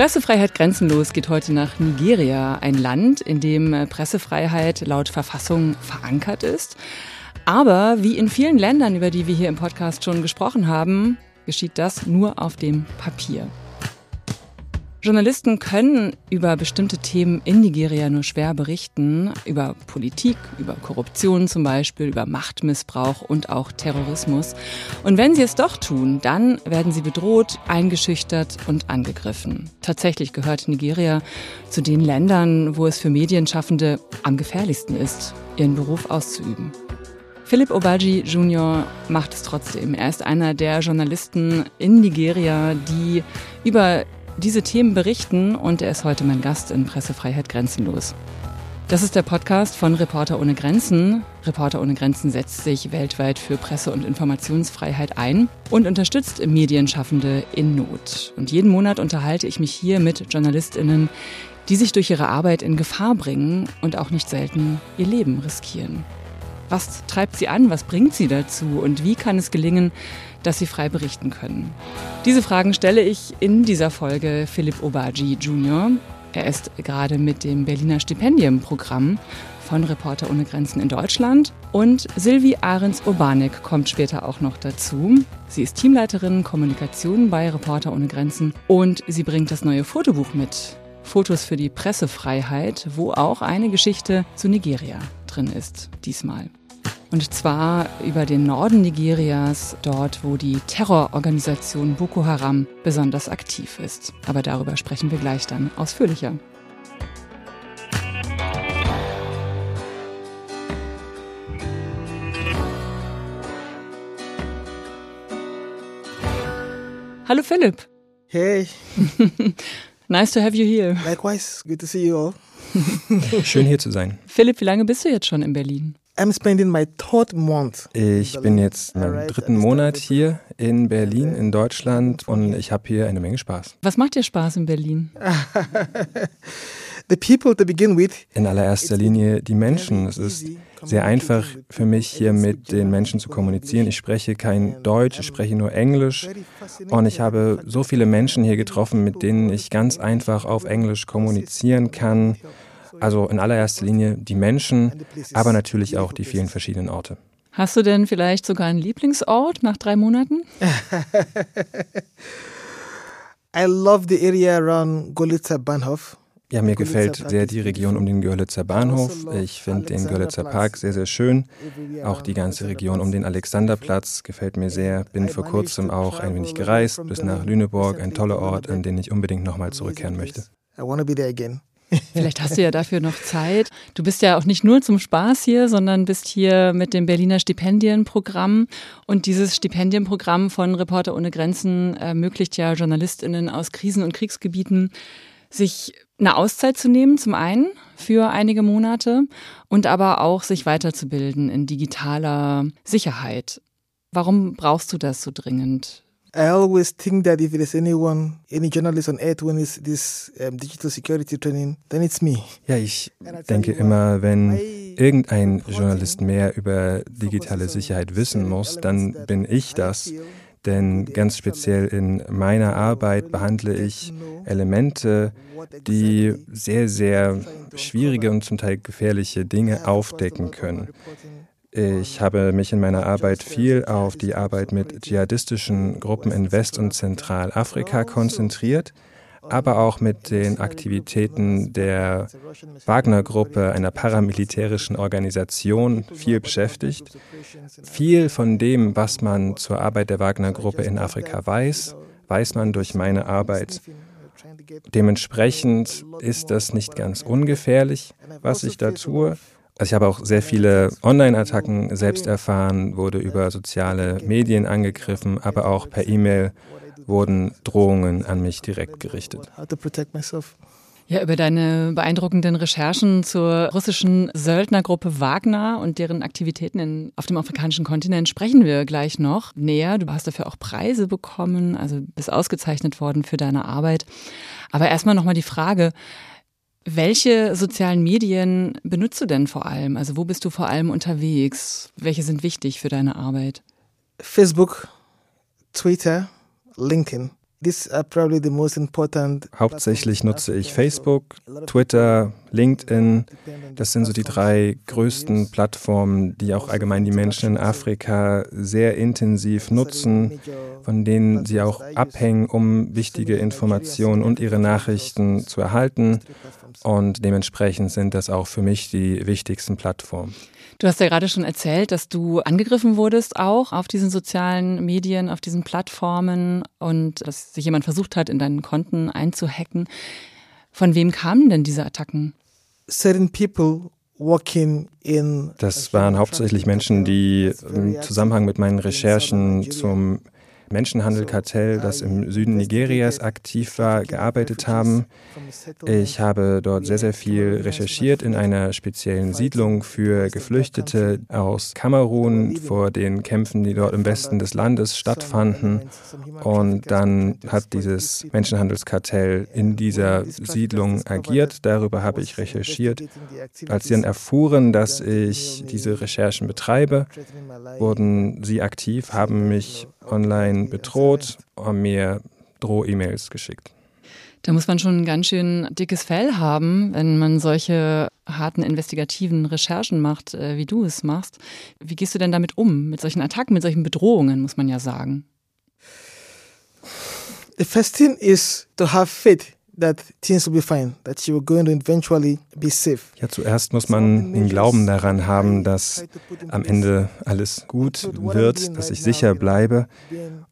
Pressefreiheit grenzenlos geht heute nach Nigeria, ein Land, in dem Pressefreiheit laut Verfassung verankert ist. Aber wie in vielen Ländern, über die wir hier im Podcast schon gesprochen haben, geschieht das nur auf dem Papier. Journalisten können über bestimmte Themen in Nigeria nur schwer berichten, über Politik, über Korruption zum Beispiel, über Machtmissbrauch und auch Terrorismus. Und wenn sie es doch tun, dann werden sie bedroht, eingeschüchtert und angegriffen. Tatsächlich gehört Nigeria zu den Ländern, wo es für Medienschaffende am gefährlichsten ist, ihren Beruf auszuüben. Philipp Obaji Jr. macht es trotzdem. Er ist einer der Journalisten in Nigeria, die über diese Themen berichten und er ist heute mein Gast in Pressefreiheit Grenzenlos. Das ist der Podcast von Reporter ohne Grenzen. Reporter ohne Grenzen setzt sich weltweit für Presse- und Informationsfreiheit ein und unterstützt Medienschaffende in Not. Und jeden Monat unterhalte ich mich hier mit Journalistinnen, die sich durch ihre Arbeit in Gefahr bringen und auch nicht selten ihr Leben riskieren. Was treibt sie an? Was bringt sie dazu? Und wie kann es gelingen, dass sie frei berichten können? Diese Fragen stelle ich in dieser Folge Philipp Obaji Jr. Er ist gerade mit dem Berliner Stipendienprogramm von Reporter ohne Grenzen in Deutschland. Und Silvi Ahrens-Urbanek kommt später auch noch dazu. Sie ist Teamleiterin Kommunikation bei Reporter ohne Grenzen und sie bringt das neue Fotobuch mit. Fotos für die Pressefreiheit, wo auch eine Geschichte zu Nigeria drin ist, diesmal. Und zwar über den Norden Nigerias, dort wo die Terrororganisation Boko Haram besonders aktiv ist. Aber darüber sprechen wir gleich dann ausführlicher. Hallo Philipp. Hey. nice to have you here. Likewise, good to see you all. Schön hier zu sein. Philipp, wie lange bist du jetzt schon in Berlin? I'm spending my third month. Ich bin jetzt im dritten Monat hier in Berlin, in Deutschland und ich habe hier eine Menge Spaß. Was macht dir Spaß in Berlin? The people to begin with. In allererster Linie die Menschen. Es ist sehr einfach für mich, hier mit den Menschen zu kommunizieren. Ich spreche kein Deutsch, ich spreche nur Englisch und ich habe so viele Menschen hier getroffen, mit denen ich ganz einfach auf Englisch kommunizieren kann. Also in allererster Linie die Menschen, aber natürlich auch die vielen verschiedenen Orte. Hast du denn vielleicht sogar einen Lieblingsort nach drei Monaten? I love the area around Golitzer Bahnhof. Ja, mir gefällt sehr die Region um den Görlitzer Bahnhof. Ich finde den Görlitzer Park sehr, sehr schön. Auch die ganze Region um den Alexanderplatz gefällt mir sehr. Bin vor kurzem auch ein wenig gereist bis nach Lüneburg, ein toller Ort, an den ich unbedingt nochmal zurückkehren möchte. I want to be there again. Vielleicht hast du ja dafür noch Zeit. Du bist ja auch nicht nur zum Spaß hier, sondern bist hier mit dem Berliner Stipendienprogramm. Und dieses Stipendienprogramm von Reporter ohne Grenzen ermöglicht ja Journalistinnen aus Krisen- und Kriegsgebieten, sich eine Auszeit zu nehmen, zum einen für einige Monate und aber auch sich weiterzubilden in digitaler Sicherheit. Warum brauchst du das so dringend? I always think that if there's anyone, any journalist on earth who needs this um, digital security training, then it's me. Ja, ich denke immer, wenn irgendein Journalist mehr über digitale Sicherheit wissen muss, dann bin ich das. Denn ganz speziell in meiner Arbeit behandle ich Elemente, die sehr, sehr schwierige und zum Teil gefährliche Dinge aufdecken können. Ich habe mich in meiner Arbeit viel auf die Arbeit mit dschihadistischen Gruppen in West- und Zentralafrika konzentriert, aber auch mit den Aktivitäten der Wagner-Gruppe, einer paramilitärischen Organisation, viel beschäftigt. Viel von dem, was man zur Arbeit der Wagner-Gruppe in Afrika weiß, weiß man durch meine Arbeit. Dementsprechend ist das nicht ganz ungefährlich, was ich da tue. Also ich habe auch sehr viele Online-Attacken selbst erfahren, wurde über soziale Medien angegriffen, aber auch per E-Mail wurden Drohungen an mich direkt gerichtet. Ja, über deine beeindruckenden Recherchen zur russischen Söldnergruppe Wagner und deren Aktivitäten in, auf dem afrikanischen Kontinent sprechen wir gleich noch näher. Du hast dafür auch Preise bekommen, also bist ausgezeichnet worden für deine Arbeit. Aber erstmal nochmal die Frage, welche sozialen Medien benutzt du denn vor allem? Also wo bist du vor allem unterwegs? Welche sind wichtig für deine Arbeit? Facebook, Twitter, LinkedIn. Hauptsächlich nutze ich Facebook, Twitter, LinkedIn. Das sind so die drei größten Plattformen, die auch allgemein die Menschen in Afrika sehr intensiv nutzen, von denen sie auch abhängen, um wichtige Informationen und ihre Nachrichten zu erhalten. Und dementsprechend sind das auch für mich die wichtigsten Plattformen. Du hast ja gerade schon erzählt, dass du angegriffen wurdest auch auf diesen sozialen Medien, auf diesen Plattformen und dass sich jemand versucht hat, in deinen Konten einzuhacken. Von wem kamen denn diese Attacken? Certain people das waren hauptsächlich Menschen, die im Zusammenhang mit meinen Recherchen zum Menschenhandelkartell, das im Süden Nigerias aktiv war, gearbeitet haben. Ich habe dort sehr, sehr viel recherchiert in einer speziellen Siedlung für Geflüchtete aus Kamerun vor den Kämpfen, die dort im Westen des Landes stattfanden. Und dann hat dieses Menschenhandelskartell in dieser Siedlung agiert. Darüber habe ich recherchiert. Als sie dann erfuhren, dass ich diese Recherchen betreibe, wurden sie aktiv, haben mich online bedroht, haben mir Droh-E-Mails geschickt. Da muss man schon ein ganz schön dickes Fell haben, wenn man solche harten investigativen Recherchen macht, äh, wie du es machst. Wie gehst du denn damit um? Mit solchen Attacken, mit solchen Bedrohungen, muss man ja sagen. The first thing is to have faith that things will be fine, that you are going to eventually be safe. Ja, zuerst muss man den Glauben daran haben, dass am Ende alles gut wird, dass ich sicher bleibe.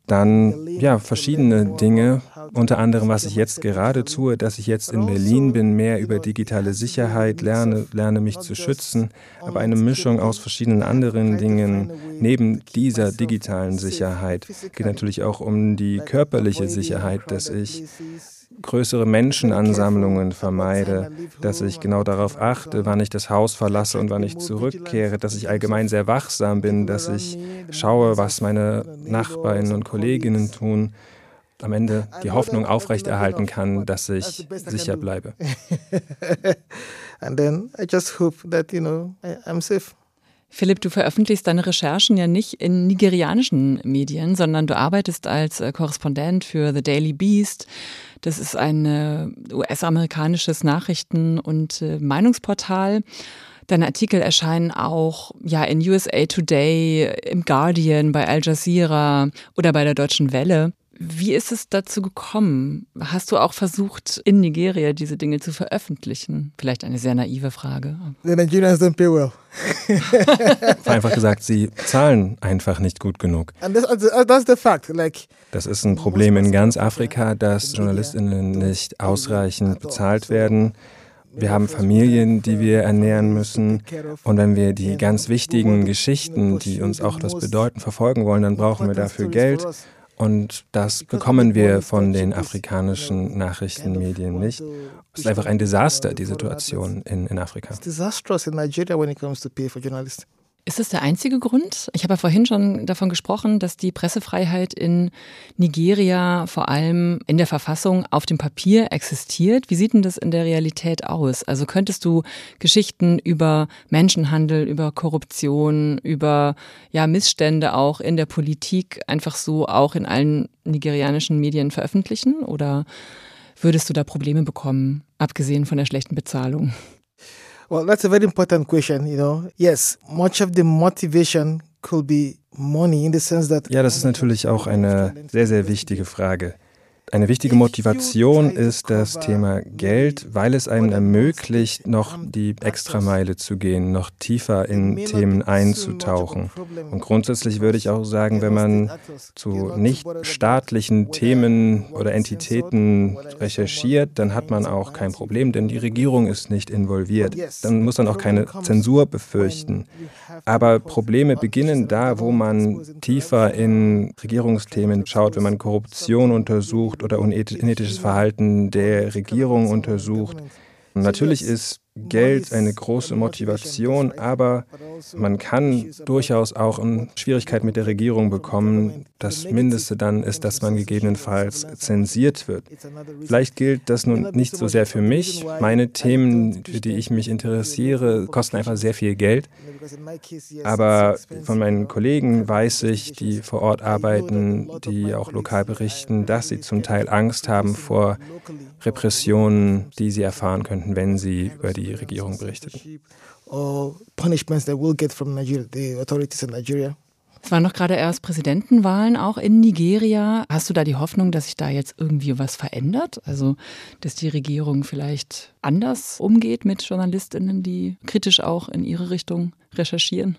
Dann ja, verschiedene Dinge, unter anderem, was ich jetzt gerade tue, dass ich jetzt in Berlin bin, mehr über digitale Sicherheit lerne, lerne mich zu schützen, aber eine Mischung aus verschiedenen anderen Dingen neben dieser digitalen Sicherheit geht natürlich auch um die körperliche Sicherheit, dass ich größere Menschenansammlungen vermeide, dass ich genau darauf achte, wann ich das Haus verlasse und wann ich zurückkehre, dass ich allgemein sehr wachsam bin, dass ich schaue, was meine Nachbarn und Kolleginnen tun, am Ende die Hoffnung aufrechterhalten kann, dass ich sicher bleibe. And then I just hope that you know I'm safe. Philipp, du veröffentlichst deine Recherchen ja nicht in nigerianischen Medien, sondern du arbeitest als äh, Korrespondent für The Daily Beast. Das ist ein US-amerikanisches Nachrichten- und äh, Meinungsportal. Deine Artikel erscheinen auch ja in USA Today, im Guardian, bei Al Jazeera oder bei der Deutschen Welle. Wie ist es dazu gekommen? Hast du auch versucht, in Nigeria diese Dinge zu veröffentlichen? Vielleicht eine sehr naive Frage. The Nigerians don't pay well. einfach gesagt, sie zahlen einfach nicht gut genug. Das ist ein Problem in ganz Afrika, dass Journalistinnen nicht ausreichend bezahlt werden. Wir haben Familien, die wir ernähren müssen. Und wenn wir die ganz wichtigen Geschichten, die uns auch das bedeuten, verfolgen wollen, dann brauchen wir dafür Geld. Und das bekommen wir von den afrikanischen Nachrichtenmedien nicht. Es ist einfach ein Desaster, die Situation in, in Afrika. It's disastrous in Nigeria when it comes to pay for journalists. Ist das der einzige Grund? Ich habe ja vorhin schon davon gesprochen, dass die Pressefreiheit in Nigeria vor allem in der Verfassung auf dem Papier existiert. Wie sieht denn das in der Realität aus? Also könntest du Geschichten über Menschenhandel, über Korruption, über ja, Missstände auch in der Politik einfach so auch in allen nigerianischen Medien veröffentlichen? Oder würdest du da Probleme bekommen, abgesehen von der schlechten Bezahlung? Well, that's a very important question, you know. Yes, much of the motivation could be money in the sense that Ja, das ist natürlich auch eine sehr sehr wichtige Frage. Eine wichtige Motivation ist das Thema Geld, weil es einem ermöglicht, noch die Extrameile zu gehen, noch tiefer in Themen einzutauchen. Und grundsätzlich würde ich auch sagen, wenn man zu nicht staatlichen Themen oder Entitäten recherchiert, dann hat man auch kein Problem, denn die Regierung ist nicht involviert. Dann muss man auch keine Zensur befürchten. Aber Probleme beginnen da, wo man tiefer in Regierungsthemen schaut, wenn man Korruption untersucht oder unethisches Verhalten der Regierung untersucht. Natürlich ist Geld eine große Motivation, aber man kann durchaus auch in Schwierigkeit mit der Regierung bekommen. Das Mindeste dann ist, dass man gegebenenfalls zensiert wird. Vielleicht gilt das nun nicht so sehr für mich. Meine Themen, für die ich mich interessiere, kosten einfach sehr viel Geld. Aber von meinen Kollegen weiß ich, die vor Ort arbeiten, die auch lokal berichten, dass sie zum Teil Angst haben vor Repressionen, die sie erfahren könnten, wenn sie über die Regierung berichten. Es waren noch gerade erst Präsidentenwahlen auch in Nigeria. Hast du da die Hoffnung, dass sich da jetzt irgendwie was verändert? Also, dass die Regierung vielleicht anders umgeht mit Journalistinnen, die kritisch auch in ihre Richtung recherchieren?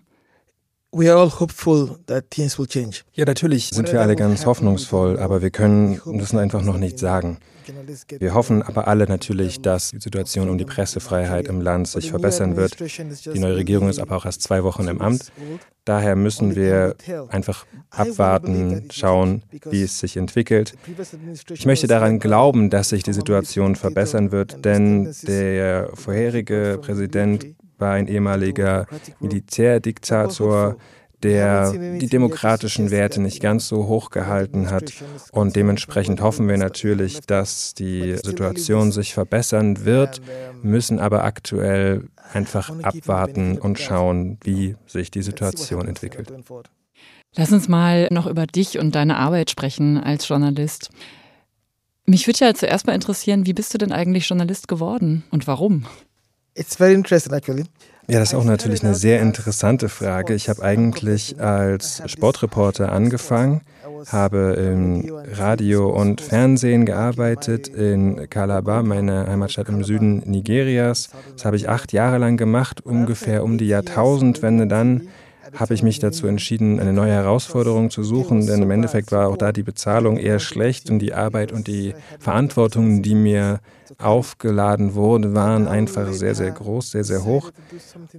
We are all hopeful that things will change. Ja, natürlich sind wir alle ganz hoffnungsvoll, aber wir können das einfach noch nicht sagen. Wir hoffen aber alle natürlich, dass die Situation um die Pressefreiheit im Land sich verbessern wird. Die neue Regierung ist aber auch erst zwei Wochen im Amt. Daher müssen wir einfach abwarten, schauen, wie es sich entwickelt. Ich möchte daran glauben, dass sich die Situation verbessern wird, denn der vorherige Präsident war ein ehemaliger Militärdiktator, der die demokratischen Werte nicht ganz so hoch gehalten hat. Und dementsprechend hoffen wir natürlich, dass die Situation sich verbessern wird, müssen aber aktuell einfach abwarten und schauen, wie sich die Situation entwickelt. Lass uns mal noch über dich und deine Arbeit sprechen als Journalist. Mich würde ja zuerst mal interessieren, wie bist du denn eigentlich Journalist geworden und warum? It's very interesting actually. Ja, das ist auch natürlich eine sehr interessante Frage. Ich habe eigentlich als Sportreporter angefangen, habe im Radio und Fernsehen gearbeitet in Calabar, meine Heimatstadt im Süden Nigerias. Das habe ich acht Jahre lang gemacht, ungefähr um die Jahrtausendwende dann habe ich mich dazu entschieden, eine neue Herausforderung zu suchen, denn im Endeffekt war auch da die Bezahlung eher schlecht und die Arbeit und die Verantwortung, die mir aufgeladen wurde, waren einfach sehr, sehr groß, sehr, sehr hoch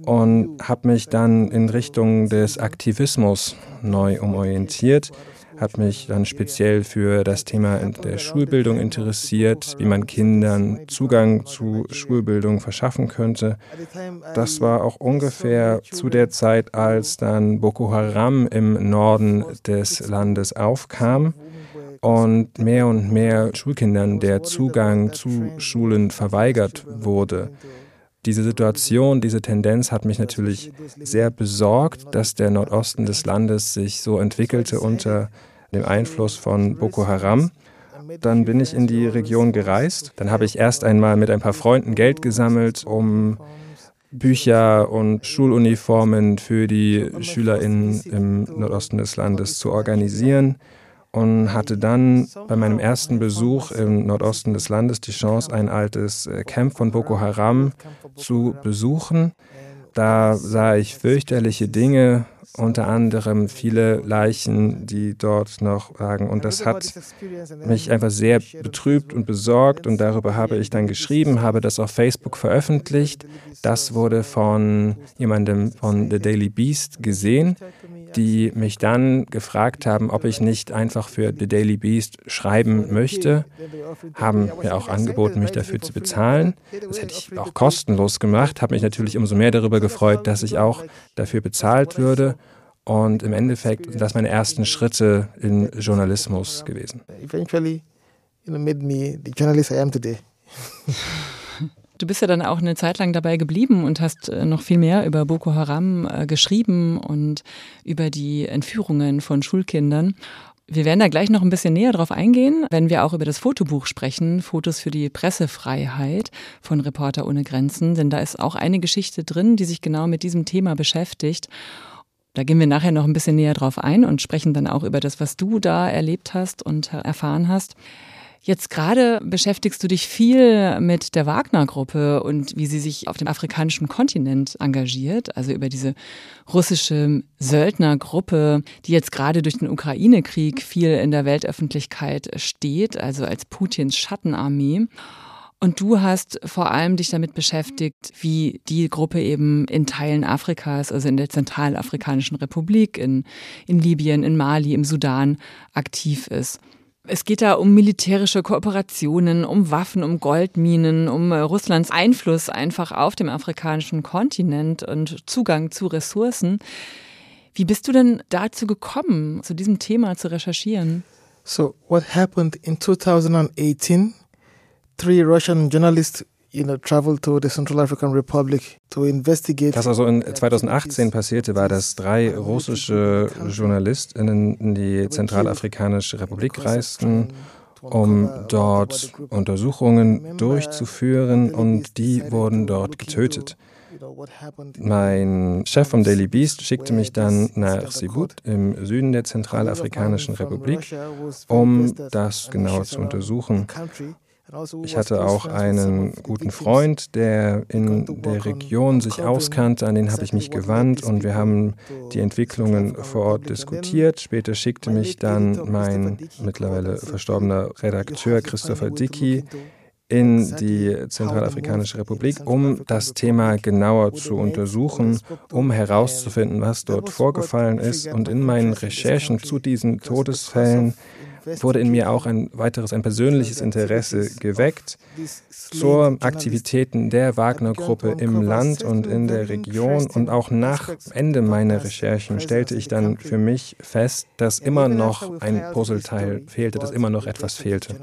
und habe mich dann in Richtung des Aktivismus neu umorientiert habe mich dann speziell für das Thema der Schulbildung interessiert, wie man Kindern Zugang zu Schulbildung verschaffen könnte. Das war auch ungefähr zu der Zeit, als dann Boko Haram im Norden des Landes aufkam und mehr und mehr Schulkindern der Zugang zu Schulen verweigert wurde. Diese Situation, diese Tendenz hat mich natürlich sehr besorgt, dass der Nordosten des Landes sich so entwickelte unter dem Einfluss von Boko Haram. Dann bin ich in die Region gereist. Dann habe ich erst einmal mit ein paar Freunden Geld gesammelt, um Bücher und Schuluniformen für die SchülerInnen im Nordosten des Landes zu organisieren und hatte dann bei meinem ersten Besuch im Nordosten des Landes die Chance, ein altes äh, Camp von Boko Haram zu besuchen. Da sah ich fürchterliche Dinge, unter anderem viele Leichen, die dort noch lagen. Und das hat mich einfach sehr betrübt und besorgt. Und darüber habe ich dann geschrieben, habe das auf Facebook veröffentlicht. Das wurde von jemandem von The Daily Beast gesehen die mich dann gefragt haben, ob ich nicht einfach für The Daily Beast schreiben möchte, haben mir auch angeboten, mich dafür zu bezahlen. Das hätte ich auch kostenlos gemacht, habe mich natürlich umso mehr darüber gefreut, dass ich auch dafür bezahlt würde. Und im Endeffekt sind das meine ersten Schritte in Journalismus gewesen. Eventually, you know, made me the journalist I am today. Du bist ja dann auch eine Zeit lang dabei geblieben und hast äh, noch viel mehr über Boko Haram äh, geschrieben und über die Entführungen von Schulkindern. Wir werden da gleich noch ein bisschen näher drauf eingehen, wenn wir auch über das Fotobuch sprechen, Fotos für die Pressefreiheit von Reporter ohne Grenzen, denn da ist auch eine Geschichte drin, die sich genau mit diesem Thema beschäftigt. Da gehen wir nachher noch ein bisschen näher drauf ein und sprechen dann auch über das, was du da erlebt hast und erfahren hast. Jetzt gerade beschäftigst du dich viel mit der Wagner-Gruppe und wie sie sich auf dem afrikanischen Kontinent engagiert, also über diese russische Söldnergruppe, die jetzt gerade durch den Ukraine-Krieg viel in der Weltöffentlichkeit steht, also als Putins Schattenarmee. Und du hast vor allem dich damit beschäftigt, wie die Gruppe eben in Teilen Afrikas, also in der Zentralafrikanischen Republik, in, in Libyen, in Mali, im Sudan aktiv ist. Es geht da um militärische Kooperationen, um Waffen, um Goldminen, um äh, Russlands Einfluss einfach auf dem afrikanischen Kontinent und Zugang zu Ressourcen. Wie bist du denn dazu gekommen, zu diesem Thema zu recherchieren? So, what happened in 2018? Three Russian journalists you know, traveled to the Central African Republic to investigate. Was also in 2018 passierte, war, dass drei russische JournalistInnen in die Zentralafrikanische Republik reisten, um dort Untersuchungen durchzuführen und die wurden dort getötet. Mein Chef vom Daily Beast schickte mich dann nach Sibut im Süden der Zentralafrikanischen Republik, um das genauer zu untersuchen. Also ich hatte auch einen guten Freund, der in der Region sich auskannte, an den habe ich mich gewandt und wir haben die Entwicklungen vor Ort diskutiert. Später schickte mich dann mein mittlerweile verstorbener Redakteur Christopher Dickey in die Zentralafrikanische Republik, um das Thema genauer zu untersuchen, um herauszufinden, was dort vorgefallen ist. Und in meinen Recherchen zu diesen Todesfällen wurde in mir auch ein weiteres, ein persönliches Interesse geweckt zur Aktivitäten der Wagner-Gruppe im Land und in der Region. Und auch nach Ende meiner Recherchen stellte ich dann für mich fest, dass immer noch ein Puzzleteil fehlte, dass immer noch etwas fehlte.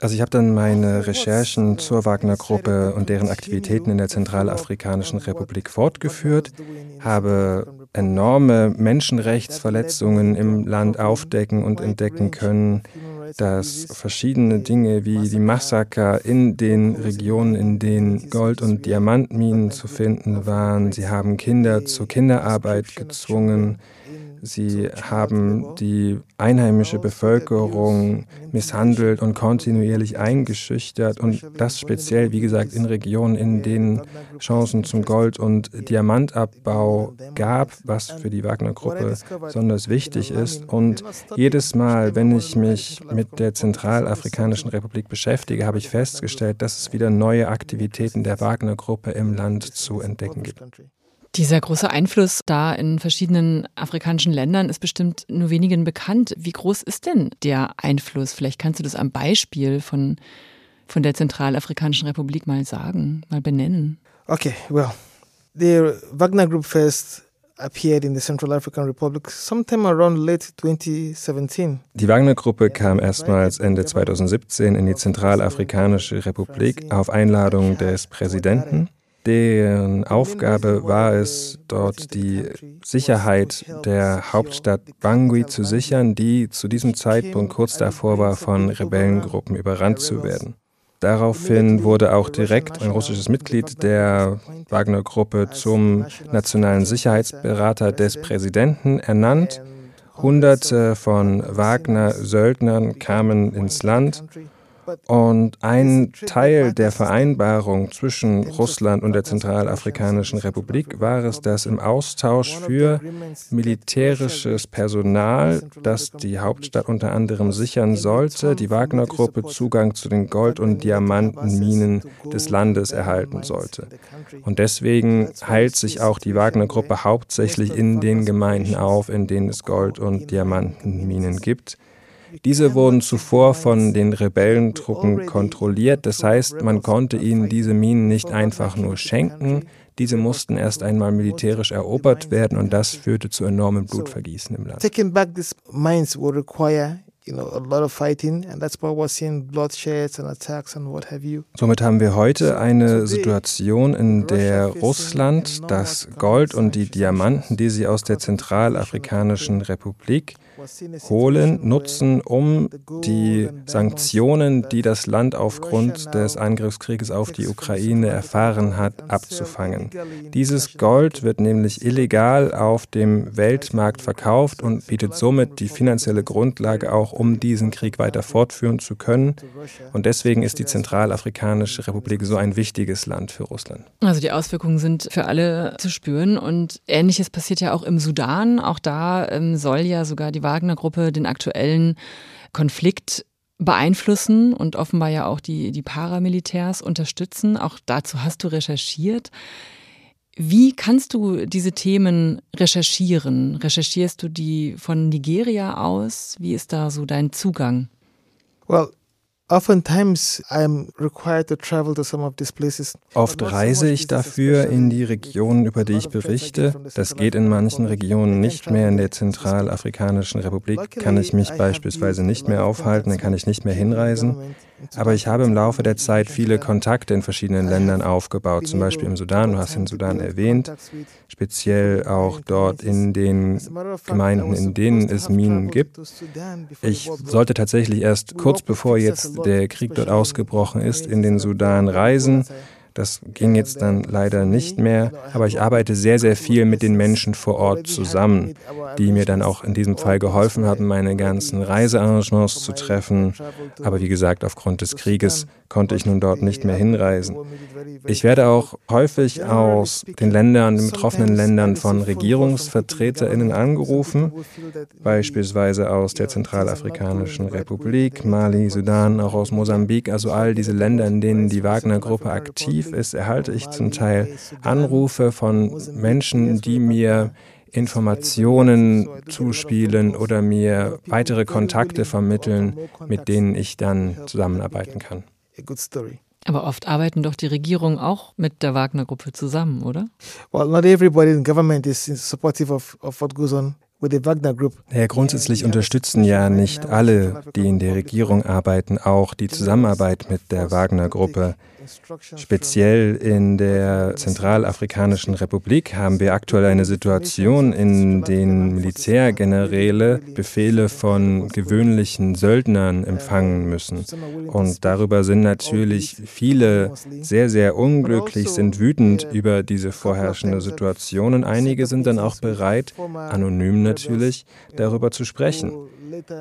Also ich habe dann meine Recherchen zur Wagner-Gruppe und deren Aktivitäten in der Zentralafrikanischen Republik fortgeführt, habe enorme Menschenrechtsverletzungen im Land aufdecken und entdecken können, dass verschiedene Dinge wie die Massaker in den Regionen, in denen Gold- und Diamantminen zu finden waren, sie haben Kinder zur Kinderarbeit gezwungen, Sie haben die einheimische Bevölkerung misshandelt und kontinuierlich eingeschüchtert und das speziell, wie gesagt, in Regionen, in denen Chancen zum Gold- und Diamantabbau gab, was für die Wagner-Gruppe besonders wichtig ist. Und jedes Mal, wenn ich mich mit der Zentralafrikanischen Republik beschäftige, habe ich festgestellt, dass es wieder neue Aktivitäten der Wagner-Gruppe im Land zu entdecken gibt. Dieser große Einfluss da in verschiedenen afrikanischen Ländern ist bestimmt nur wenigen bekannt. Wie groß ist denn der Einfluss? Vielleicht kannst du das am Beispiel von, von der Zentralafrikanischen Republik mal sagen, mal benennen. Okay, well, the Wagner Group first appeared in the Central African Republic sometime around late 2017. Die Wagner-Gruppe kam erstmals Ende 2017 in die Zentralafrikanische Republik auf Einladung des Präsidenten deren Aufgabe war es, dort die Sicherheit der Hauptstadt Bangui zu sichern, die zu diesem Zeitpunkt kurz davor war, von Rebellengruppen überrannt zu werden. Daraufhin wurde auch direkt ein russisches Mitglied der Wagner-Gruppe zum nationalen Sicherheitsberater des Präsidenten ernannt. Hunderte von Wagner-Söldnern kamen ins Land und ein Teil der Vereinbarung zwischen Russland und der Zentralafrikanischen Republik war es, dass im Austausch für militärisches Personal, das die Hauptstadt unter anderem sichern sollte, die Wagner-Gruppe Zugang zu den Gold- und Diamantenminen des Landes erhalten sollte. Und deswegen heilt sich auch die Wagner-Gruppe hauptsächlich in den Gemeinden auf, in denen es Gold- und Diamantenminen gibt. Diese wurden zuvor von den Rebellentruppen kontrolliert, das heißt, man konnte ihnen diese Minen nicht einfach nur schenken, diese mussten erst einmal militärisch erobert werden und das führte zu enormem Blutvergießen im Land. Taking back these mines will require Somit haben wir heute eine Situation, in der Russland das Gold und die Diamanten, die sie aus der Zentralafrikanischen Republik holen, nutzen, um die Sanktionen, die das Land aufgrund des Angriffskrieges auf die Ukraine erfahren hat, abzufangen. Dieses Gold wird nämlich illegal auf dem Weltmarkt verkauft und bietet somit die finanzielle Grundlage auch, um diesen Krieg weiter fortführen zu können. Und deswegen ist die Zentralafrikanische Republik so ein wichtiges Land für Russland. Also die Auswirkungen sind für alle zu spüren und ähnliches passiert ja auch im Sudan. Auch da ähm, soll ja sogar die Wagner-Gruppe den aktuellen Konflikt beeinflussen und offenbar ja auch die, die Paramilitärs unterstützen. Auch dazu hast du recherchiert. Wie kannst du diese Themen recherchieren? Recherchierst du die von Nigeria aus? Wie ist da so dein Zugang? Well, Oft reise ich dafür in die Regionen, über die ich berichte. Das geht in manchen Regionen nicht mehr. In der Zentralafrikanischen Republik kann ich mich beispielsweise nicht mehr aufhalten, dann kann ich nicht mehr hinreisen. Aber ich habe im Laufe der Zeit viele Kontakte in verschiedenen Ländern aufgebaut, zum Beispiel im Sudan, du hast den Sudan erwähnt, speziell auch dort in den Gemeinden, in denen es Minen gibt. Ich sollte tatsächlich erst kurz bevor jetzt der Krieg dort ausgebrochen ist, in den Sudan reisen. Das ging jetzt dann leider nicht mehr, aber ich arbeite sehr, sehr viel mit den Menschen vor Ort zusammen, die mir dann auch in diesem Fall geholfen haben, meine ganzen Reisearrangements zu treffen. Aber wie gesagt, aufgrund des Krieges konnte ich nun dort nicht mehr hinreisen. Ich werde auch häufig aus den Ländern, den betroffenen Ländern von RegierungsvertreterInnen angerufen, beispielsweise aus der Zentralafrikanischen Republik, Mali, Sudan, auch aus Mosambik, also all diese Länder, in denen die Wagner-Gruppe aktiv aktiv ist, erhalte ich zum Teil Anrufe von Menschen, die mir Informationen zuspielen oder mir weitere Kontakte vermitteln, mit denen ich dann zusammenarbeiten kann. Aber oft arbeiten doch die Regierungen auch mit der Wagner-Gruppe zusammen, oder? Well, not everybody in government is supportive of, of what goes on ja, grundsätzlich unterstützen ja nicht alle, die in der Regierung arbeiten, auch die Zusammenarbeit mit der Wagner-Gruppe. Speziell in der Zentralafrikanischen Republik haben wir aktuell eine Situation, in der Militärgeneräle Befehle von gewöhnlichen Söldnern empfangen müssen. Und darüber sind natürlich viele sehr, sehr unglücklich, sind wütend über diese vorherrschende Situation. Und einige sind dann auch bereit, anonym natürlich, darüber zu sprechen.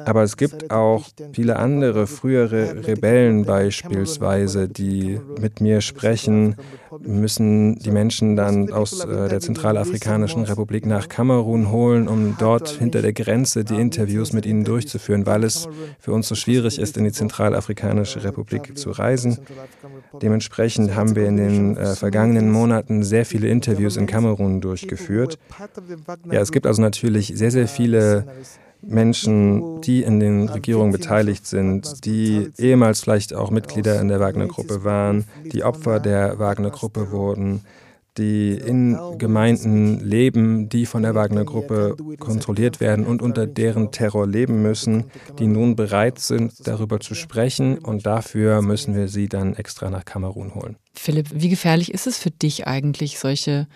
Aber es gibt auch viele andere frühere Rebellen beispielsweise, die mit mir sprechen, müssen die Menschen dann aus äh, der Zentralafrikanischen Republik nach Kamerun holen, um dort hinter der Grenze die Interviews mit ihnen durchzuführen, weil es für uns so schwierig ist, in die Zentralafrikanische Republik zu reisen. Dementsprechend haben wir in den äh, vergangenen Monaten sehr viele Interviews in Kamerun durchgeführt. Ja, es gibt also natürlich sehr, sehr viele Menschen, die in den Regierungen beteiligt sind, die ehemals vielleicht auch Mitglieder in der Wagner-Gruppe waren, die Opfer der Wagner-Gruppe wurden, die in Gemeinden leben, die von der Wagner-Gruppe kontrolliert werden und unter deren Terror leben müssen, die nun bereit sind, darüber zu sprechen. Und dafür müssen wir sie dann extra nach Kamerun holen. Philipp, wie gefährlich ist es für dich eigentlich, solche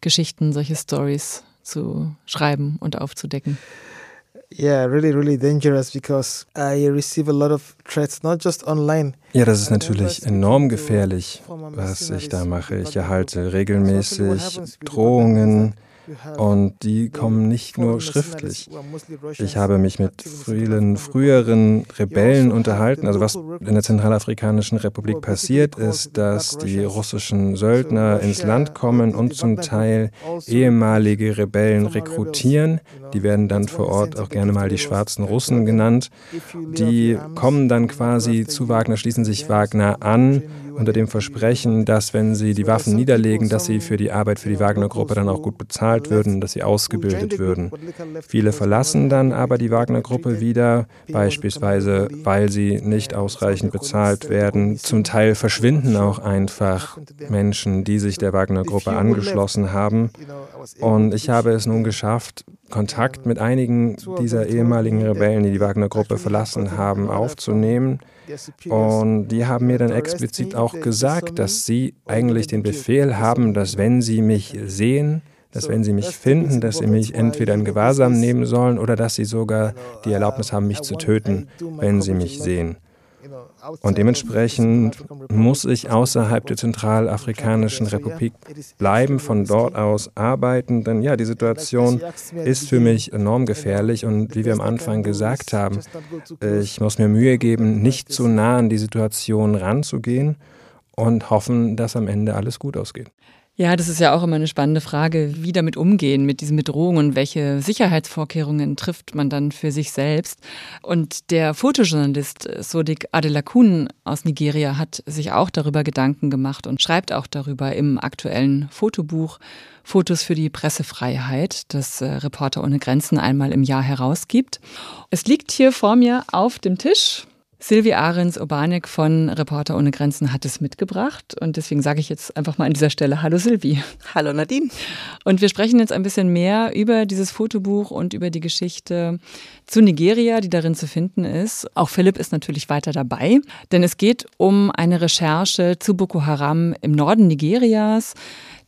Geschichten, solche Stories zu schreiben und aufzudecken? Yeah, really, really dangerous because I receive a lot of threats, not just online. Ja, das ist natürlich enorm gefährlich, was ich da mache. Ich erhalte regelmäßig Drohungen, und die kommen nicht nur schriftlich. Ich habe mich mit vielen früheren Rebellen unterhalten. Also was in der Zentralafrikanischen Republik passiert ist, dass die russischen Söldner ins Land kommen und zum Teil ehemalige Rebellen rekrutieren. Die werden dann vor Ort auch gerne mal die schwarzen Russen genannt. Die kommen dann quasi zu Wagner, schließen sich Wagner an unter dem Versprechen, dass wenn sie die Waffen niederlegen, dass sie für die Arbeit für die Wagner-Gruppe dann auch gut bezahlt würden, dass sie ausgebildet würden. Viele verlassen dann aber die Wagner-Gruppe wieder, beispielsweise weil sie nicht ausreichend bezahlt werden. Zum Teil verschwinden auch einfach Menschen, die sich der Wagner-Gruppe angeschlossen haben. Und ich habe es nun geschafft, Kontakt mit einigen dieser ehemaligen Rebellen, die die Wagner-Gruppe verlassen haben, aufzunehmen. Und die haben mir dann explizit auch gesagt, dass sie eigentlich den Befehl haben, dass wenn sie mich sehen, dass wenn sie mich finden, dass sie mich entweder in Gewahrsam nehmen sollen oder dass sie sogar die Erlaubnis haben, mich zu töten, wenn sie mich sehen. Und dementsprechend muss ich außerhalb der Zentralafrikanischen Republik bleiben, von dort aus arbeiten, denn ja, die Situation ist für mich enorm gefährlich und wie wir am Anfang gesagt haben, ich muss mir Mühe geben, nicht zu nah an die Situation ranzugehen und hoffen, dass am Ende alles gut ausgeht. Ja, das ist ja auch immer eine spannende Frage, wie damit umgehen mit diesen Bedrohungen und welche Sicherheitsvorkehrungen trifft man dann für sich selbst. Und der Fotojournalist Sodik Adelakun aus Nigeria hat sich auch darüber Gedanken gemacht und schreibt auch darüber im aktuellen Fotobuch Fotos für die Pressefreiheit, das äh, Reporter ohne Grenzen einmal im Jahr herausgibt. Es liegt hier vor mir auf dem Tisch Silvi Ahrens Obanek von Reporter ohne Grenzen hat es mitgebracht und deswegen sage ich jetzt einfach mal an dieser Stelle Hallo Silvi. Hallo Nadine. Und wir sprechen jetzt ein bisschen mehr über dieses Fotobuch und über die Geschichte zu Nigeria, die darin zu finden ist. Auch Philipp ist natürlich weiter dabei, denn es geht um eine Recherche zu Boko Haram im Norden Nigerias.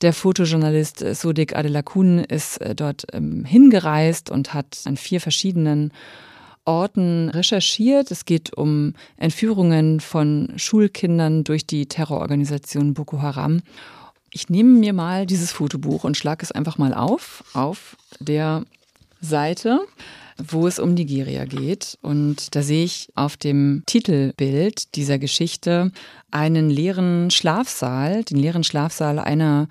Der Fotojournalist Sodik Adelakun ist äh, dort ähm, hingereist und hat an vier verschiedenen Orten recherchiert. Es geht um Entführungen von Schulkindern durch die Terrororganisation Boko Haram. Ich nehme mir mal dieses Fotobuch und schlage es einfach mal auf, auf der Seite, wo es um Nigeria geht. Und da sehe ich auf dem Titelbild dieser Geschichte einen leeren Schlafsaal, den leeren Schlafsaal einer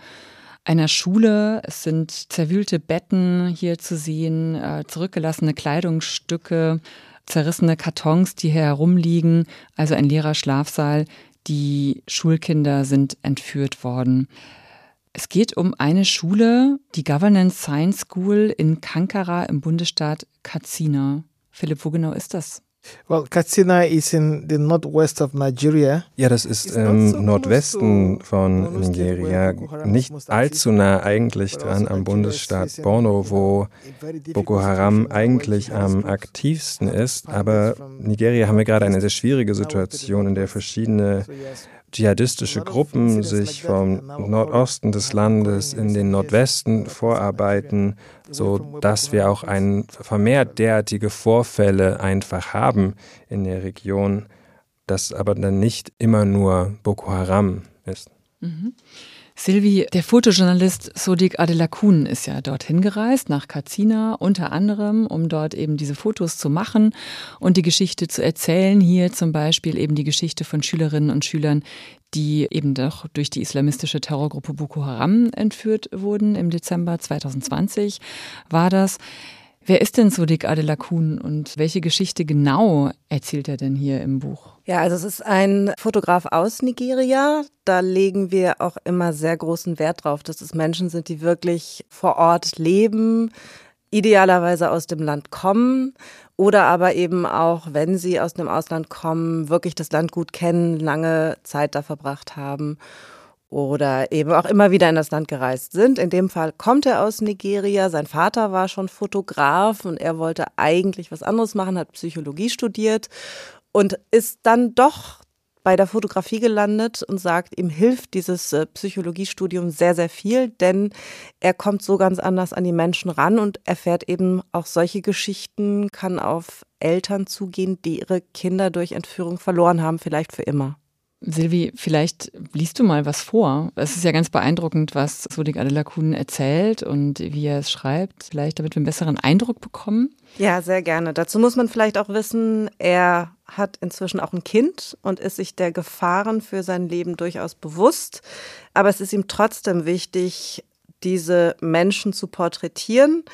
einer Schule. Es sind zerwühlte Betten hier zu sehen, äh, zurückgelassene Kleidungsstücke, zerrissene Kartons, die hier herumliegen, also ein leerer Schlafsaal. Die Schulkinder sind entführt worden. Es geht um eine Schule, die Governance Science School in Kankara im Bundesstaat Katsina. Philipp, wo genau ist das? Well, Katsina is in the northwest of Nigeria. Ja, das ist im Nordwesten von Nigeria, nicht allzu nah eigentlich dran am Bundesstaat Borno, wo Boko Haram eigentlich am aktivsten ist. Aber Nigeria haben wir gerade eine sehr schwierige Situation, in der verschiedene dschihadistische Gruppen sich vom Nordosten des Landes in den Nordwesten vorarbeiten, so dass wir auch ein vermehrt derartige Vorfälle einfach haben in der Region, das aber dann nicht immer nur Boko Haram ist. Mhm. Silvi, der Fotojournalist Sodik Adelakun ist ja dorthin gereist, nach Katsina, unter anderem, um dort eben diese Fotos zu machen und die Geschichte zu erzählen. Hier zum Beispiel eben die Geschichte von Schülerinnen und Schülern, die eben doch durch die islamistische Terrorgruppe Boko Haram entführt wurden. Im Dezember 2020 war das. Wer ist denn Sodik Adelakun und welche Geschichte genau erzählt er denn hier im Buch? Ja, also es ist ein Fotograf aus Nigeria. Da legen wir auch immer sehr großen Wert drauf, dass es Menschen sind, die wirklich vor Ort leben, idealerweise aus dem Land kommen oder aber eben auch, wenn sie aus dem Ausland kommen, wirklich das Land gut kennen, lange Zeit da verbracht haben oder eben auch immer wieder in das Land gereist sind. In dem Fall kommt er aus Nigeria. Sein Vater war schon Fotograf und er wollte eigentlich was anderes machen, hat Psychologie studiert und ist dann doch bei der Fotografie gelandet und sagt, ihm hilft dieses äh, Psychologiestudium sehr, sehr viel, denn er kommt so ganz anders an die Menschen ran und erfährt eben auch solche Geschichten, kann auf Eltern zugehen, die ihre Kinder durch Entführung verloren haben, vielleicht für immer. Silvi, vielleicht liest du mal was vor. Es ist ja ganz beeindruckend, was Sodik Adelakun erzählt und wie er es schreibt. Vielleicht, damit wir einen besseren Eindruck bekommen. Ja, sehr gerne. Dazu muss man vielleicht auch wissen, er hat inzwischen auch ein Kind und ist sich der Gefahren für sein Leben durchaus bewusst. Aber es ist ihm trotzdem wichtig, diese Menschen zu porträtieren.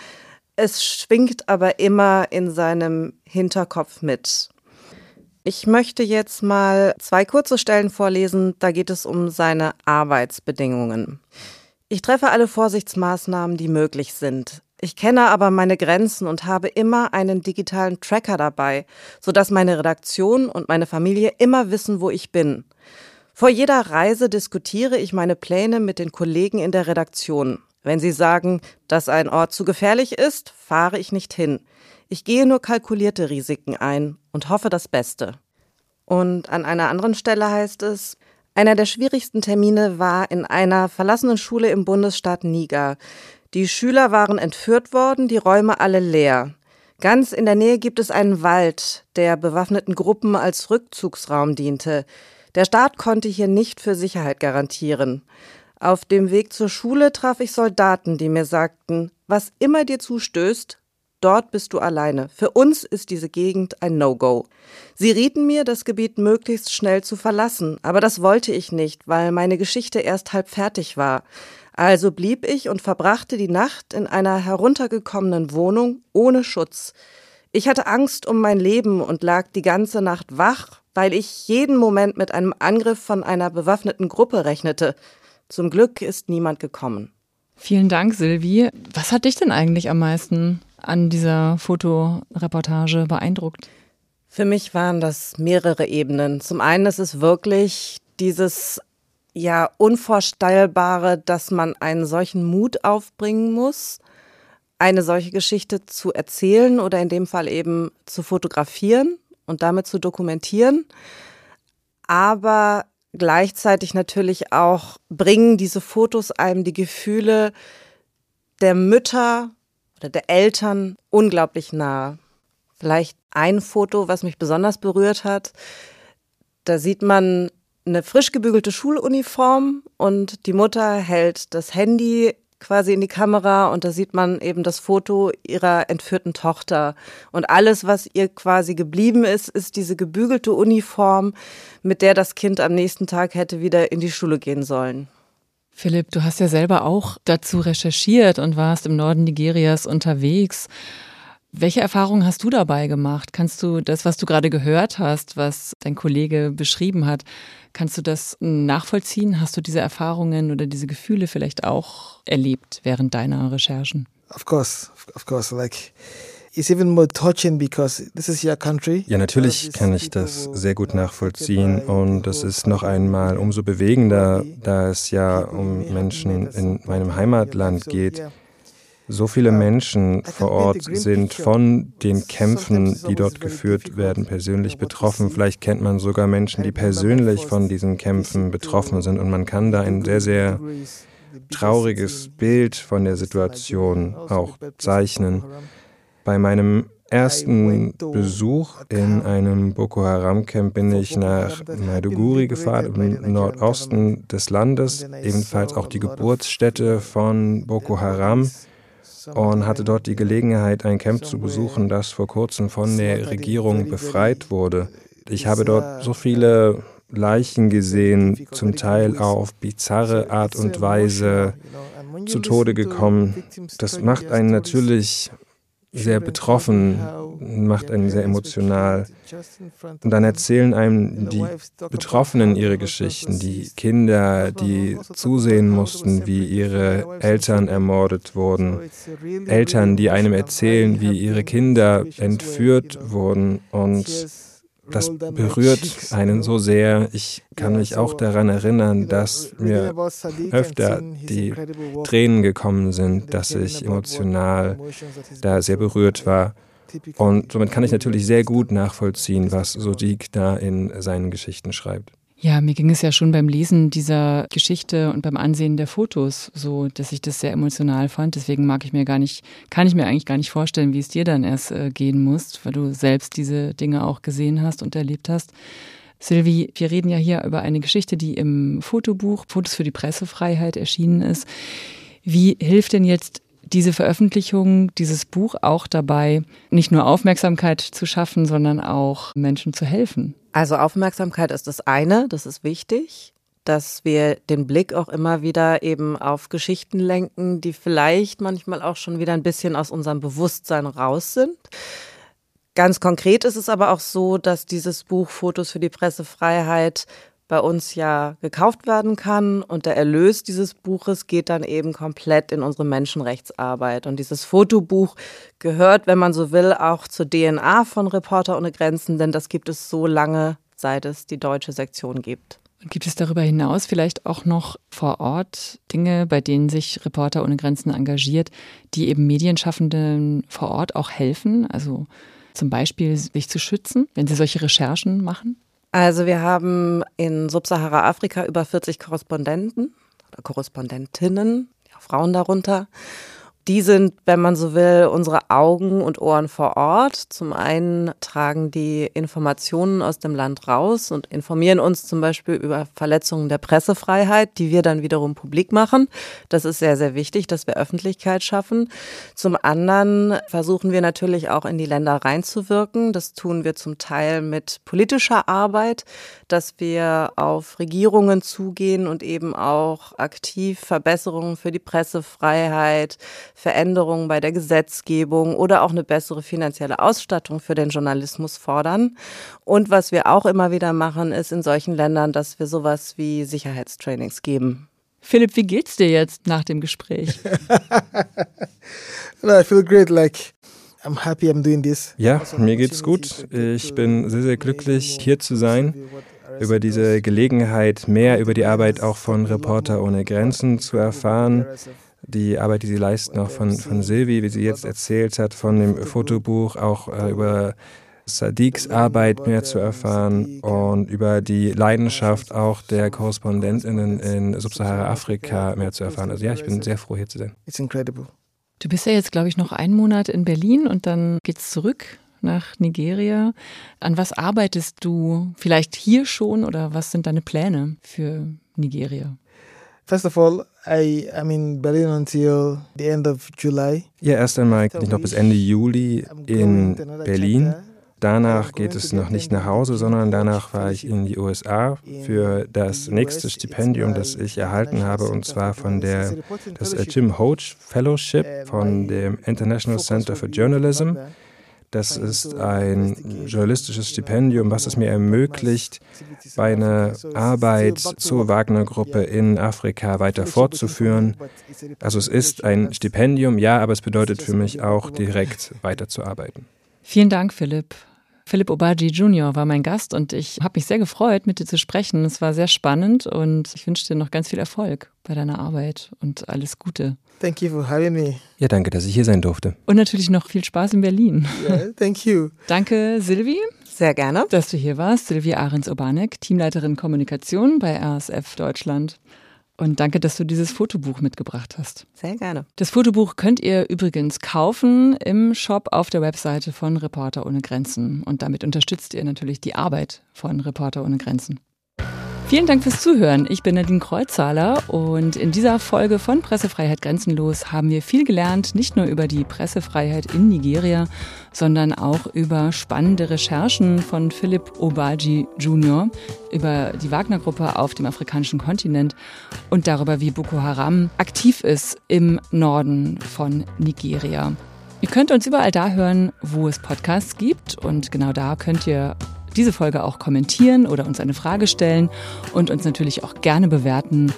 Es schwingt aber immer in seinem Hinterkopf mit. Ich möchte jetzt mal zwei kurze Stellen vorlesen. Da geht es um seine Arbeitsbedingungen. Ich treffe alle Vorsichtsmaßnahmen, die möglich sind. Ich kenne aber meine Grenzen und habe immer einen digitalen Tracker dabei, sodass meine Redaktion und meine Familie immer wissen, wo ich bin. Vor jeder Reise diskutiere ich meine Pläne mit den Kollegen in der Redaktion. Wenn sie sagen, dass ein Ort zu gefährlich ist, fahre ich nicht hin. Ich gehe nur kalkulierte Risiken ein und hoffe das Beste. Und an einer anderen Stelle heißt es, einer der schwierigsten Termine war in einer verlassenen Schule im Bundesstaat Niger. Die Schüler waren entführt worden, die Räume alle leer. Ganz in der Nähe gibt es einen Wald, der bewaffneten Gruppen als Rückzugsraum diente. Der Staat konnte hier nicht für Sicherheit garantieren. Auf dem Weg zur Schule traf ich Soldaten, die mir sagten, was immer dir zustößt, Dort bist du alleine. Für uns ist diese Gegend ein No-Go. Sie rieten mir, das Gebiet möglichst schnell zu verlassen, aber das wollte ich nicht, weil meine Geschichte erst halb fertig war. Also blieb ich und verbrachte die Nacht in einer heruntergekommenen Wohnung ohne Schutz. Ich hatte Angst um mein Leben und lag die ganze Nacht wach, weil ich jeden Moment mit einem Angriff von einer bewaffneten Gruppe rechnete. Zum Glück ist niemand gekommen. Vielen Dank, Silvi. Was hat dich denn eigentlich am meisten an dieser Fotoreportage beeindruckt? Für mich waren das mehrere Ebenen. Zum einen ist es wirklich dieses ja unvorstellbare, dass man einen solchen Mut aufbringen muss, eine solche Geschichte zu erzählen oder in dem Fall eben zu fotografieren und damit zu dokumentieren. Aber gleichzeitig natürlich auch bringen diese Fotos einem die Gefühle der Mütter oder der Eltern unglaublich nahe. Vielleicht ein Foto, was mich besonders berührt hat. Da sieht man eine frisch gebügelte Schuluniform und die Mutter hält das Handy quasi in die Kamera und da sieht man eben das Foto ihrer entführten Tochter. Und alles, was ihr quasi geblieben ist, ist diese gebügelte Uniform, mit der das Kind am nächsten Tag hätte wieder in die Schule gehen sollen. Philipp, du hast ja selber auch dazu recherchiert und warst im Norden Nigerias unterwegs. Welche Erfahrungen hast du dabei gemacht? Kannst du das, was du gerade gehört hast, was dein Kollege beschrieben hat, kannst du das nachvollziehen? Hast du diese Erfahrungen oder diese Gefühle vielleicht auch erlebt während deiner Recherchen? Of course, of course, like It's even more touching because this is your country. Ja, natürlich kann ich das sehr gut nachvollziehen und es ist noch einmal umso bewegender, da es ja um Menschen in meinem Heimatland geht, so viele Menschen vor Ort sind von den Kämpfen, die dort geführt werden, persönlich betroffen. Vielleicht kennt man sogar Menschen, die persönlich von diesen Kämpfen betroffen sind. Und man kann da ein sehr, sehr trauriges Bild von der Situation auch zeichnen. Bei meinem ersten Besuch in einem Boko Haram-Camp bin ich nach Maiduguri gefahren, im Nordosten des Landes, ebenfalls auch die Geburtsstätte von Boko Haram und hatte dort die Gelegenheit, ein Camp zu besuchen, das vor kurzem von der Regierung befreit wurde. Ich habe dort so viele Leichen gesehen, zum Teil auf bizarre Art und Weise zu Tode gekommen. Das macht einen natürlich sehr betroffen, macht einen sehr emotional. Und dann erzählen einem die Betroffenen ihre Geschichten, die Kinder, die zusehen mussten, wie ihre Eltern ermordet wurden. Eltern, die einem erzählen, wie ihre Kinder entführt wurden und das berührt einen so sehr. Ich kann mich auch daran erinnern, dass mir öfter die Tränen gekommen sind, dass ich emotional da sehr berührt war. Und somit kann ich natürlich sehr gut nachvollziehen, was Sodik da in seinen Geschichten schreibt. Ja, mir ging es ja schon beim Lesen dieser Geschichte und beim Ansehen der Fotos so, dass ich das sehr emotional fand. Deswegen mag ich mir gar nicht, kann ich mir eigentlich gar nicht vorstellen, wie es dir dann erst äh, gehen muss, weil du selbst diese Dinge auch gesehen hast und erlebt hast. Sylvie, wir reden ja hier über eine Geschichte, die im Fotobuch Fotos für die Pressefreiheit erschienen ist. Wie hilft denn jetzt diese Veröffentlichung, dieses Buch auch dabei, nicht nur Aufmerksamkeit zu schaffen, sondern auch Menschen zu helfen? Also Aufmerksamkeit ist das eine, das ist wichtig, dass wir den Blick auch immer wieder eben auf Geschichten lenken, die vielleicht manchmal auch schon wieder ein bisschen aus unserem Bewusstsein raus sind. Ganz konkret ist es aber auch so, dass dieses Buch Fotos für die Pressefreiheit bei uns ja gekauft werden kann und der Erlös dieses Buches geht dann eben komplett in unsere Menschenrechtsarbeit. Und dieses Fotobuch gehört, wenn man so will, auch zur DNA von Reporter ohne Grenzen, denn das gibt es so lange, seit es die deutsche Sektion gibt. Und gibt es darüber hinaus vielleicht auch noch vor Ort Dinge, bei denen sich Reporter ohne Grenzen engagiert, die eben Medienschaffenden vor Ort auch helfen? Also zum Beispiel sich zu schützen, wenn sie solche Recherchen machen? Also wir haben in Subsahara-Afrika über 40 Korrespondenten oder Korrespondentinnen, ja, Frauen darunter. Die sind, wenn man so will, unsere Augen und Ohren vor Ort. Zum einen tragen die Informationen aus dem Land raus und informieren uns zum Beispiel über Verletzungen der Pressefreiheit, die wir dann wiederum publik machen. Das ist sehr, sehr wichtig, dass wir Öffentlichkeit schaffen. Zum anderen versuchen wir natürlich auch in die Länder reinzuwirken. Das tun wir zum Teil mit politischer Arbeit, dass wir auf Regierungen zugehen und eben auch aktiv Verbesserungen für die Pressefreiheit, Veränderungen bei der Gesetzgebung oder auch eine bessere finanzielle Ausstattung für den Journalismus fordern. Und was wir auch immer wieder machen, ist in solchen Ländern, dass wir sowas wie Sicherheitstrainings geben. Philipp, wie geht's dir jetzt nach dem Gespräch? I feel great, like I'm happy I'm doing this. Ja, mir geht's gut. Ich bin sehr, sehr glücklich, hier zu sein, über diese Gelegenheit, mehr über die Arbeit auch von Reporter ohne Grenzen zu erfahren die Arbeit, die sie leisten, auch von, von Silvi, wie sie jetzt erzählt hat, von dem Fotobuch, auch äh, über Sadiqs Arbeit mehr zu erfahren und über die Leidenschaft auch der Korrespondentinnen in Subsahara-Afrika mehr zu erfahren. Also ja, ich bin sehr froh, hier zu sein. It's incredible. Du bist ja jetzt, glaube ich, noch einen Monat in Berlin und dann geht's zurück nach Nigeria. An was arbeitest du vielleicht hier schon oder was sind deine Pläne für Nigeria? First of all, I am in Berlin until the end of July. Ja, erst einmal bin ich noch bis Ende Juli in Berlin. Danach geht es noch nicht nach Hause, sondern danach fahre ich in die USA für das nächste Stipendium, das ich erhalten habe, und zwar von der das Jim Hoge Fellowship von dem International Center for Journalism. Das ist ein journalistisches Stipendium, was es mir ermöglicht, meine Arbeit zur Wagner-Gruppe in Afrika weiter fortzuführen. Also es ist ein Stipendium, ja, aber es bedeutet für mich auch direkt weiterzuarbeiten. Vielen Dank, Philipp. Philipp Obaji Jr. war mein Gast und ich habe mich sehr gefreut, mit dir zu sprechen. Es war sehr spannend und ich wünsche dir noch ganz viel Erfolg bei deiner Arbeit und alles Gute. Thank you for having me. Ja, danke, dass ich hier sein durfte. Und natürlich noch viel Spaß in Berlin. Yeah, thank you. Danke, Silvi. Sehr gerne. Dass du hier warst. Silvi Ahrens-Obanek, Teamleiterin Kommunikation bei RSF Deutschland. Und danke, dass du dieses Fotobuch mitgebracht hast. Sehr gerne. Das Fotobuch könnt ihr übrigens kaufen im Shop auf der Webseite von Reporter ohne Grenzen. Und damit unterstützt ihr natürlich die Arbeit von Reporter ohne Grenzen. Vielen Dank fürs Zuhören. Ich bin Nadine Kreuzzahler und in dieser Folge von Pressefreiheit Grenzenlos haben wir viel gelernt, nicht nur über die Pressefreiheit in Nigeria, sondern auch über spannende Recherchen von Philipp Obaji Jr., über die Wagner-Gruppe auf dem afrikanischen Kontinent und darüber, wie Boko Haram aktiv ist im Norden von Nigeria. Ihr könnt uns überall da hören, wo es Podcasts gibt und genau da könnt ihr diese Folge auch kommentieren oder uns eine Frage stellen und uns natürlich auch gerne bewerten.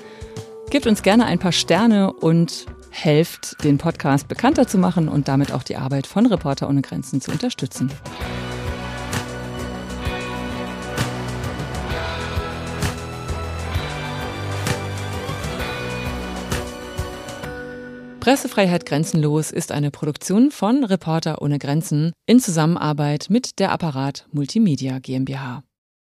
Gebt uns gerne ein paar Sterne und helft, den Podcast bekannter zu machen und damit auch die Arbeit von Reporter ohne Grenzen zu unterstützen. Pressefreiheit Grenzenlos ist eine Produktion von Reporter ohne Grenzen in Zusammenarbeit mit der Apparat Multimedia GmbH.